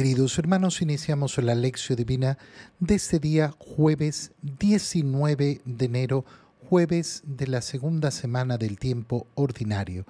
Queridos hermanos, iniciamos la lección divina de este día jueves 19 de enero, jueves de la segunda semana del tiempo ordinario.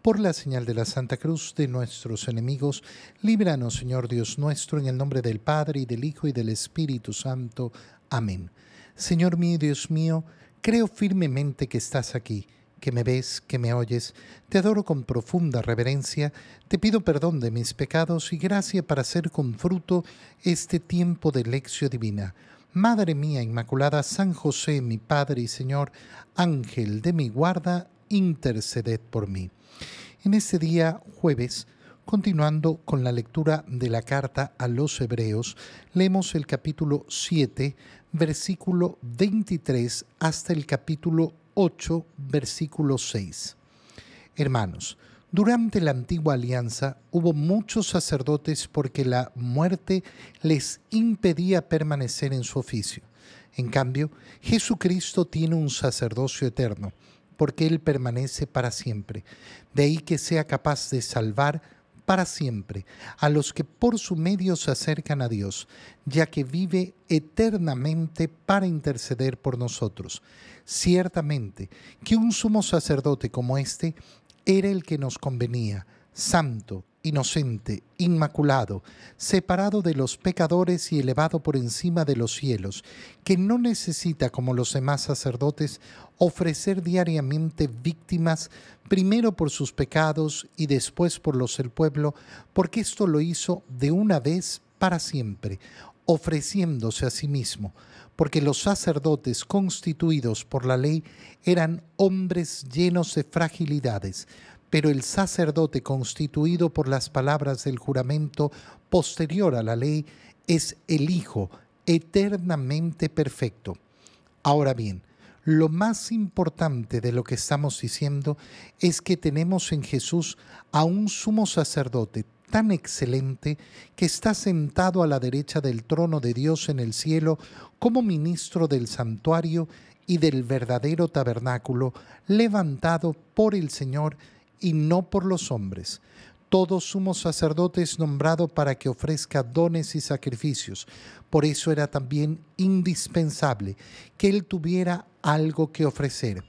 Por la señal de la Santa Cruz de nuestros enemigos, líbranos, Señor Dios nuestro, en el nombre del Padre y del Hijo y del Espíritu Santo. Amén. Señor mío, Dios mío, creo firmemente que estás aquí que me ves, que me oyes, te adoro con profunda reverencia, te pido perdón de mis pecados y gracia para hacer con fruto este tiempo de lección divina. Madre mía Inmaculada, San José, mi Padre y Señor, Ángel de mi guarda, interceded por mí. En este día, jueves, Continuando con la lectura de la carta a los Hebreos, leemos el capítulo 7, versículo 23 hasta el capítulo 8, versículo 6. Hermanos, durante la antigua alianza hubo muchos sacerdotes porque la muerte les impedía permanecer en su oficio. En cambio, Jesucristo tiene un sacerdocio eterno, porque Él permanece para siempre. De ahí que sea capaz de salvar para siempre a los que por su medio se acercan a Dios, ya que vive eternamente para interceder por nosotros. Ciertamente que un sumo sacerdote como este era el que nos convenía, santo, inocente, inmaculado, separado de los pecadores y elevado por encima de los cielos, que no necesita, como los demás sacerdotes, ofrecer diariamente víctimas, primero por sus pecados y después por los del pueblo, porque esto lo hizo de una vez para siempre, ofreciéndose a sí mismo, porque los sacerdotes constituidos por la ley eran hombres llenos de fragilidades, pero el sacerdote constituido por las palabras del juramento posterior a la ley es el Hijo eternamente perfecto. Ahora bien, lo más importante de lo que estamos diciendo es que tenemos en Jesús a un sumo sacerdote tan excelente que está sentado a la derecha del trono de Dios en el cielo como ministro del santuario y del verdadero tabernáculo levantado por el Señor y no por los hombres. Todo sumo sacerdote es nombrado para que ofrezca dones y sacrificios. Por eso era también indispensable que él tuviera algo que ofrecer.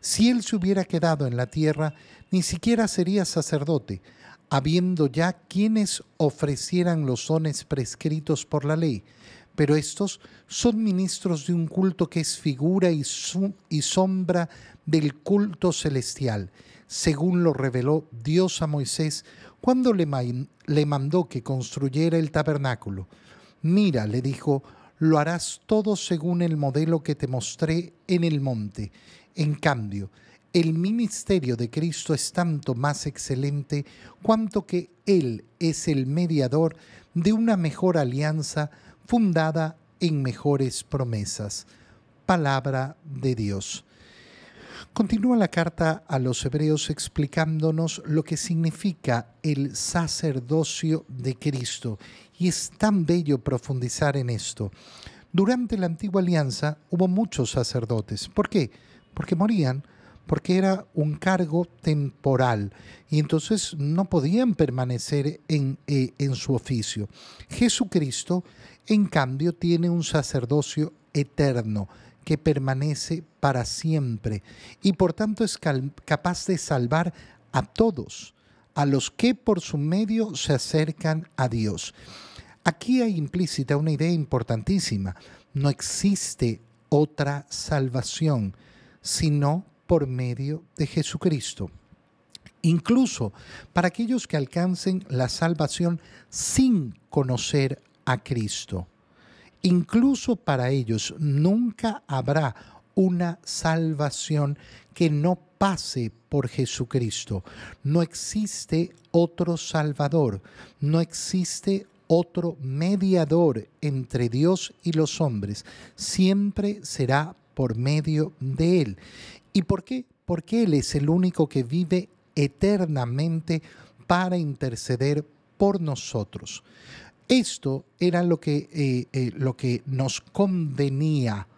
Si él se hubiera quedado en la tierra, ni siquiera sería sacerdote, habiendo ya quienes ofrecieran los dones prescritos por la ley. Pero estos son ministros de un culto que es figura y, y sombra del culto celestial según lo reveló Dios a Moisés cuando le, mandó que construyera el tabernáculo. Mira, le dijo, lo harás todo según el modelo que te mostré en el monte. En cambio, el ministerio de Cristo es tanto más excelente cuanto que Él es el mediador de una mejor alianza fundada en mejores promesas. Palabra de Dios. Continúa la carta a los hebreos explicándonos lo que significa el sacerdocio de Cristo y es tan bello profundizar en esto. Durante la antigua alianza hubo muchos sacerdotes. ¿Por qué? Porque morían, porque era un cargo temporal y entonces no podían permanecer en, eh, en su oficio. Jesucristo, en cambio, tiene un sacerdocio eterno que permanece para siempre y por tanto es capaz de salvar a todos, a los que por su medio se acercan a Dios. Aquí hay implícita una idea importantísima. No existe otra salvación sino por medio de Jesucristo. Incluso para aquellos que alcancen la salvación sin conocer a Cristo. Incluso para ellos nunca habrá una salvación que no pase por Jesucristo. No existe otro Salvador, no existe otro mediador entre Dios y los hombres. Siempre será por medio de Él. ¿Y por qué? Porque Él es el único que vive eternamente para interceder por nosotros. Esto era lo que, eh, eh, lo que nos convenía,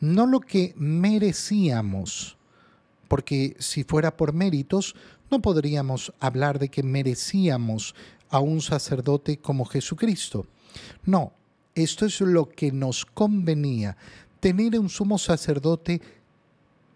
no lo que merecíamos, porque si fuera por méritos, no podríamos hablar de que merecíamos a un sacerdote como Jesucristo. No, esto es lo que nos convenía, tener un sumo sacerdote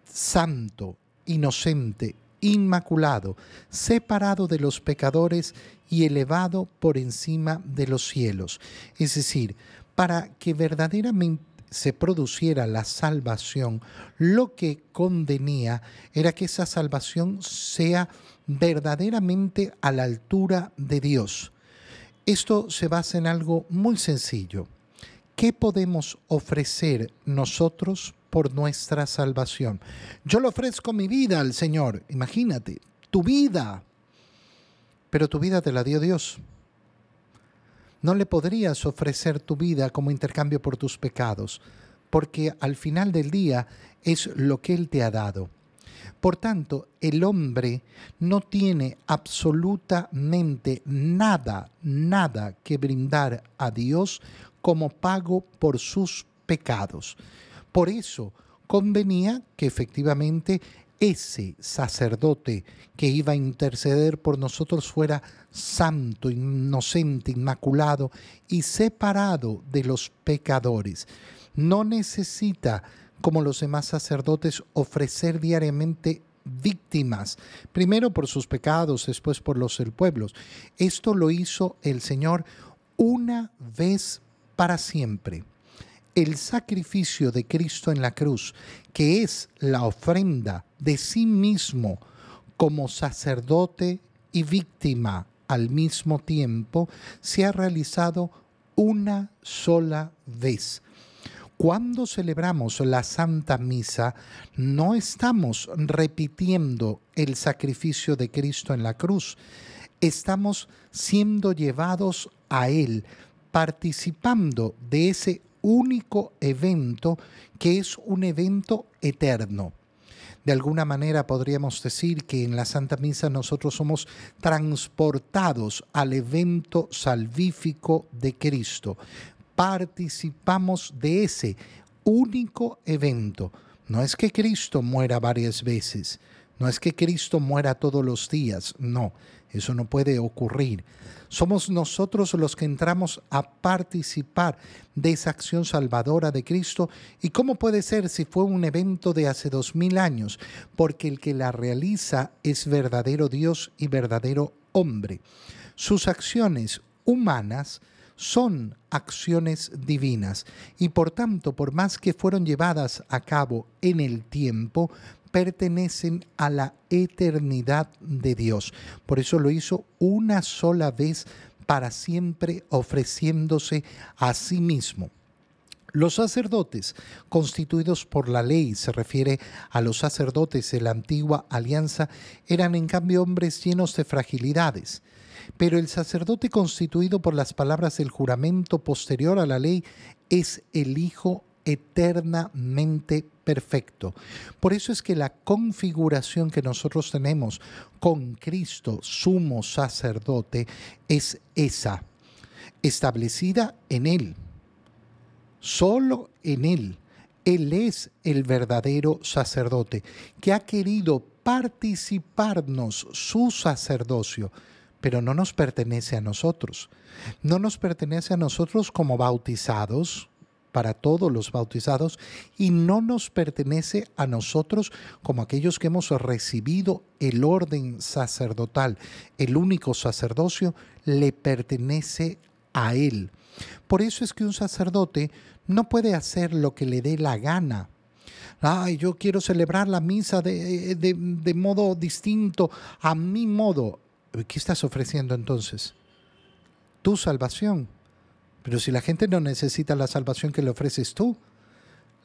santo, inocente, inmaculado, separado de los pecadores y elevado por encima de los cielos. Es decir, para que verdaderamente se produciera la salvación, lo que convenía era que esa salvación sea verdaderamente a la altura de Dios. Esto se basa en algo muy sencillo. ¿Qué podemos ofrecer nosotros por nuestra salvación? Yo le ofrezco mi vida al Señor. Imagínate, tu vida. Pero tu vida te la dio Dios. No le podrías ofrecer tu vida como intercambio por tus pecados, porque al final del día es lo que Él te ha dado. Por tanto, el hombre no tiene absolutamente nada, nada que brindar a Dios como pago por sus pecados. Por eso convenía que efectivamente ese sacerdote que iba a interceder por nosotros fuera santo, inocente, inmaculado y separado de los pecadores. No necesita, como los demás sacerdotes, ofrecer diariamente víctimas, primero por sus pecados, después por los del pueblo. Esto lo hizo el Señor una vez para siempre el sacrificio de Cristo en la cruz, que es la ofrenda de sí mismo como sacerdote y víctima al mismo tiempo, se ha realizado una sola vez. Cuando celebramos la Santa Misa, no estamos repitiendo el sacrificio de Cristo en la cruz, estamos siendo llevados a Él, participando de ese único evento que es un evento eterno. De alguna manera podríamos decir que en la Santa Misa nosotros somos transportados al evento salvífico de Cristo. Participamos de ese único evento. No es que Cristo muera varias veces, no es que Cristo muera todos los días, no, eso no puede ocurrir. Somos nosotros los que entramos a participar de esa acción salvadora de Cristo. ¿Y cómo puede ser si fue un evento de hace dos mil años? Porque el que la realiza es verdadero Dios y verdadero hombre. Sus acciones humanas son acciones divinas y por tanto, por más que fueron llevadas a cabo en el tiempo, pertenecen a la eternidad de Dios. Por eso lo hizo una sola vez para siempre ofreciéndose a sí mismo. Los sacerdotes, constituidos por la ley, se refiere a los sacerdotes de la antigua alianza, eran en cambio hombres llenos de fragilidades. Pero el sacerdote constituido por las palabras del juramento posterior a la ley es el Hijo eternamente perfecto. Por eso es que la configuración que nosotros tenemos con Cristo, sumo sacerdote, es esa, establecida en Él, solo en Él. Él es el verdadero sacerdote que ha querido participarnos su sacerdocio, pero no nos pertenece a nosotros. No nos pertenece a nosotros como bautizados, para todos los bautizados y no nos pertenece a nosotros como aquellos que hemos recibido el orden sacerdotal. El único sacerdocio le pertenece a Él. Por eso es que un sacerdote no puede hacer lo que le dé la gana. Ay, yo quiero celebrar la misa de, de, modo distinto, a mi modo. ¿Qué estás ofreciendo entonces? Tu salvación pero si la gente no necesita la salvación que le ofreces tú,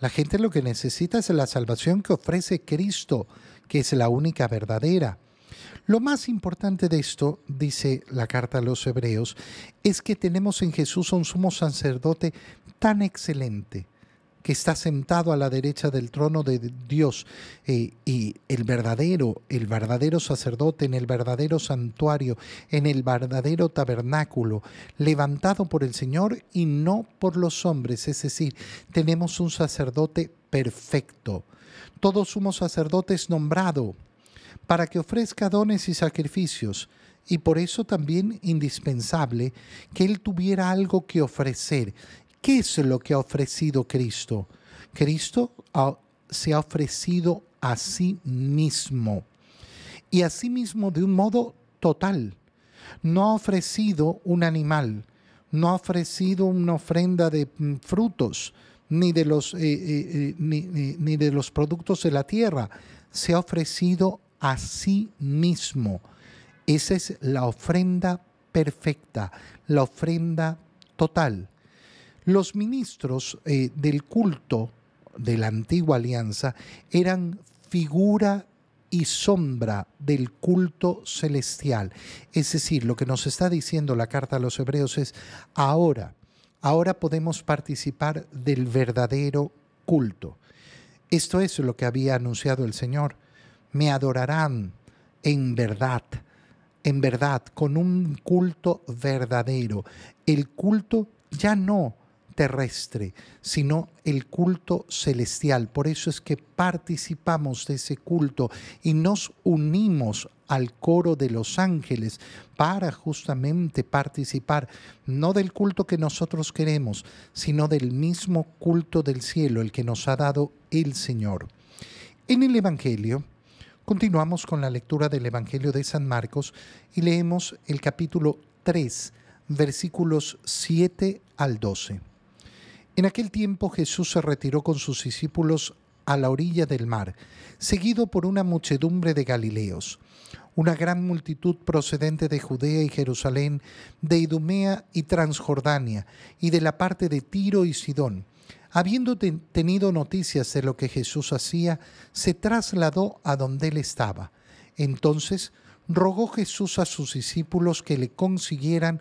la gente lo que necesita es la salvación que ofrece Cristo, que es la única verdadera. Lo más importante de esto, dice la carta a los hebreos, es que tenemos en Jesús un sumo sacerdote tan excelente, que está sentado a la derecha del trono de Dios eh, y el verdadero, el verdadero sacerdote en el verdadero santuario, en el verdadero tabernáculo, levantado por el Señor y no por los hombres. Es decir, tenemos un sacerdote perfecto. Todo sumo sacerdote es nombrado para que ofrezca dones y sacrificios y por eso también indispensable que Él tuviera algo que ofrecer. ¿Qué es lo que ha ofrecido Cristo? Cristo se ha ofrecido a sí mismo y a sí mismo de un modo total. No ha ofrecido un animal, no ha ofrecido una ofrenda de mm, frutos, ni de los, eh, eh, eh, ni de los productos de la tierra. Se ha ofrecido a sí mismo. Esa es la ofrenda perfecta, la ofrenda total. Los ministros del culto de la antigua alianza eran figura y sombra del culto celestial. Es decir, lo que nos está diciendo la carta a los hebreos es, ahora, ahora podemos participar del verdadero culto. Esto es lo que había anunciado el Señor. Me adorarán en verdad, en verdad, con un culto verdadero. El culto ya no terrestre, sino el culto celestial. Por eso es que participamos de ese culto y nos unimos al coro de los ángeles para justamente participar no del culto que nosotros queremos, sino del mismo culto del cielo, el que nos ha dado el Señor. En el Evangelio, continuamos con la lectura del Evangelio de San Marcos y leemos el capítulo 3, versículos 7 al 12. En aquel tiempo Jesús se retiró con sus discípulos a la orilla del mar, seguido por una muchedumbre de Galileos, una gran multitud procedente de Judea y Jerusalén, de Idumea y Transjordania, y de la parte de Tiro y Sidón. Habiendo tenido noticias de lo que Jesús hacía, se trasladó a donde él estaba. Entonces rogó Jesús a sus discípulos que le consiguieran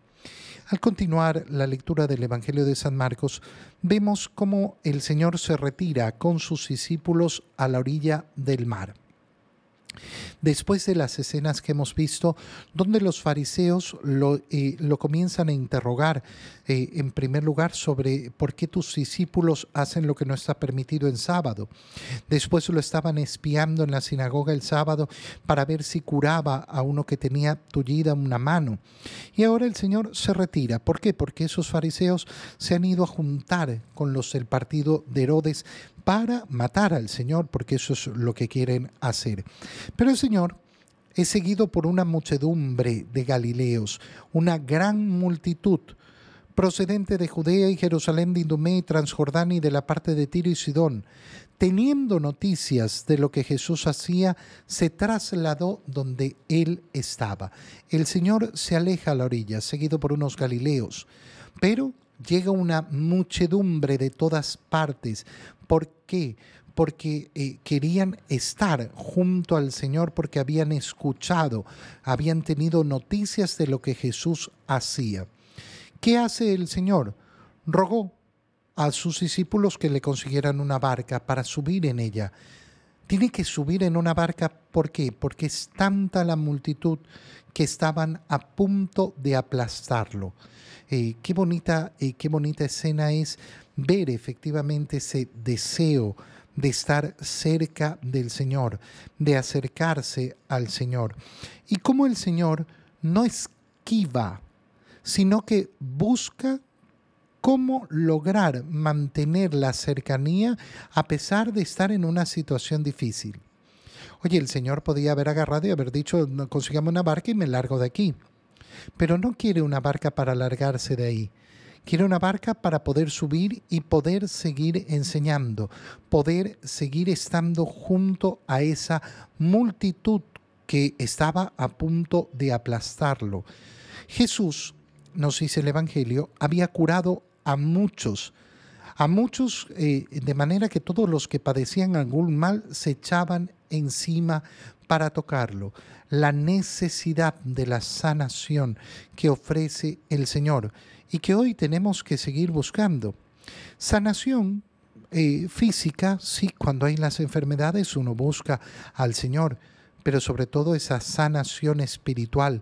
Al continuar la lectura del Evangelio de San Marcos, vemos cómo el Señor se retira con sus discípulos a la orilla del mar. Después de las escenas que hemos visto, donde los fariseos lo, eh, comienzan a interrogar, eh, en primer lugar, sobre por qué tus discípulos hacen lo que no está permitido en sábado. Después lo estaban espiando en la sinagoga el sábado para ver si curaba a uno que tenía tullida una mano. Y ahora el Señor se retira. ¿Por qué? Porque esos fariseos se han ido a juntar con los del partido de Herodes para matar al Señor, porque eso es lo que quieren hacer. Pero el Señor es seguido por una muchedumbre de Galileos, una gran multitud procedente de Judea y Jerusalén, de Idumea y Transjordania y de la parte de Tiro y Sidón. Teniendo noticias de lo que Jesús hacía, se trasladó donde él estaba. El Señor se aleja a la orilla, seguido por unos Galileos, pero llega una muchedumbre de todas partes. ¿Por qué? Porque eh, querían estar junto al Señor, porque habían escuchado, habían tenido noticias de lo que Jesús hacía. ¿Qué hace el Señor? Rogó a sus discípulos que le consiguieran una barca para subir en ella. Tiene que subir en una barca, ¿por qué? Porque es tanta la multitud que estaban a punto de aplastarlo. Eh, qué, bonita, eh, qué bonita escena es ver efectivamente ese deseo de estar cerca del Señor, de acercarse al Señor. Y cómo el Señor no esquiva, sino que busca cómo lograr mantener la cercanía a pesar de estar en una situación difícil. Oye, el Señor podía haber agarrado y haber dicho, consigamos una barca y me largo de aquí. Pero no quiere una barca para largarse de ahí. Quiere una barca para poder subir y poder seguir enseñando, poder seguir estando junto a esa multitud que estaba a punto de aplastarlo. Jesús, nos dice el Evangelio, había curado a muchos, a muchos eh, de manera que todos los que padecían algún mal se echaban encima para tocarlo, la necesidad de la sanación que ofrece el Señor y que hoy tenemos que seguir buscando. Sanación eh, física, sí, cuando hay las enfermedades uno busca al Señor, pero sobre todo esa sanación espiritual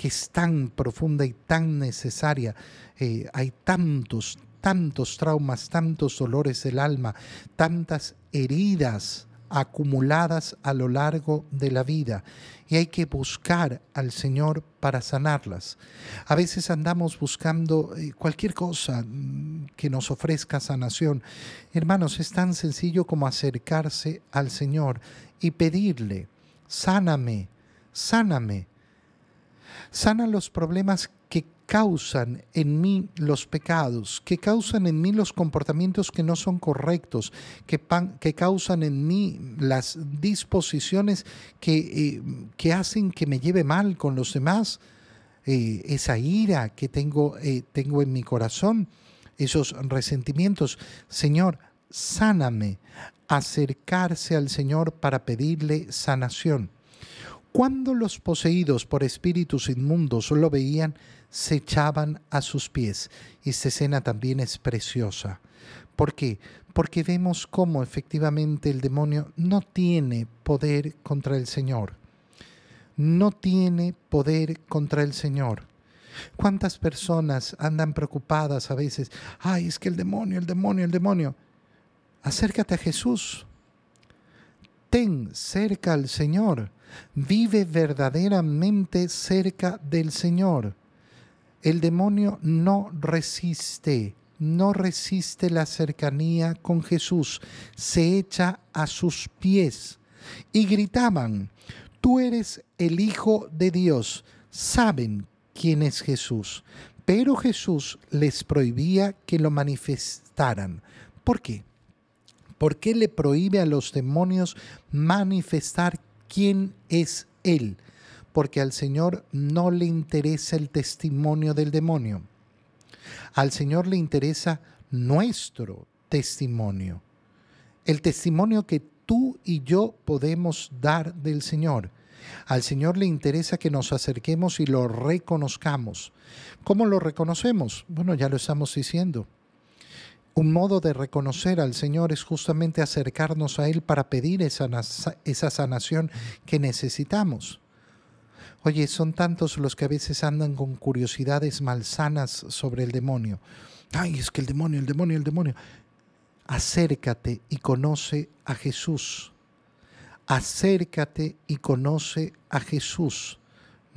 que es tan profunda y tan necesaria. Eh, hay tantos, tantos traumas, tantos dolores del alma, tantas heridas acumuladas a lo largo de la vida y hay que buscar al Señor para sanarlas. A veces andamos buscando eh, cualquier cosa mm, que nos ofrezca sanación. Hermanos, es tan sencillo como acercarse al Señor y pedirle, sáname, sáname. Sana los problemas que causan en mí los pecados, que causan en mí los comportamientos que no son correctos, que, que causan en mí las disposiciones que, eh, que, hacen que me lleve mal con los demás, eh, esa ira que tengo, eh, tengo en mi corazón, esos resentimientos. Señor, sáname, acercarse al Señor para pedirle sanación. Cuando los poseídos por espíritus inmundos lo veían, se echaban a sus pies. Y esta escena también es preciosa. ¿Por qué? Porque vemos cómo efectivamente el demonio no tiene poder contra el Señor. No tiene poder contra el Señor. ¿Cuántas personas andan preocupadas a veces? Ay, es que el demonio, el demonio, el demonio. Acércate a Jesús. Ten cerca al Señor. Vive verdaderamente cerca del Señor. El demonio no resiste, no resiste la cercanía con Jesús, se echa a sus pies y gritaban, tú eres el Hijo de Dios. Saben quién es Jesús, pero Jesús les prohibía que lo manifestaran. ¿Por qué? ¿Por qué le prohíbe a los demonios manifestar quién es Él? porque al Señor no le interesa el testimonio del demonio. Al Señor le interesa nuestro testimonio, el testimonio que tú y yo podemos dar del Señor. Al Señor le interesa que nos acerquemos y lo reconozcamos. ¿Cómo lo reconocemos? Bueno, ya lo estamos diciendo. Un modo de reconocer al Señor es justamente acercarnos a Él para pedir esa, sanación que necesitamos. Oye, son tantos los que a veces andan con curiosidades malsanas sobre el demonio. Ay, es que el demonio, el demonio, el demonio. Acércate y conoce a Jesús. Acércate y conoce a Jesús.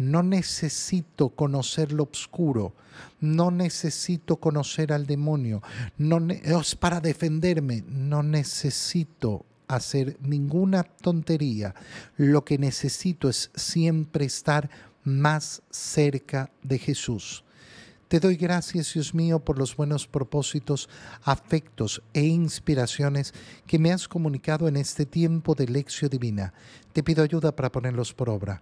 No necesito conocer lo oscuro, no necesito conocer al demonio, no es para defenderme, no necesito hacer ninguna tontería. Lo que necesito es siempre estar más cerca de Jesús. Te doy gracias, Dios mío, por los buenos propósitos, afectos e inspiraciones que me has comunicado en este tiempo de lección divina. Te pido ayuda para ponerlos por obra.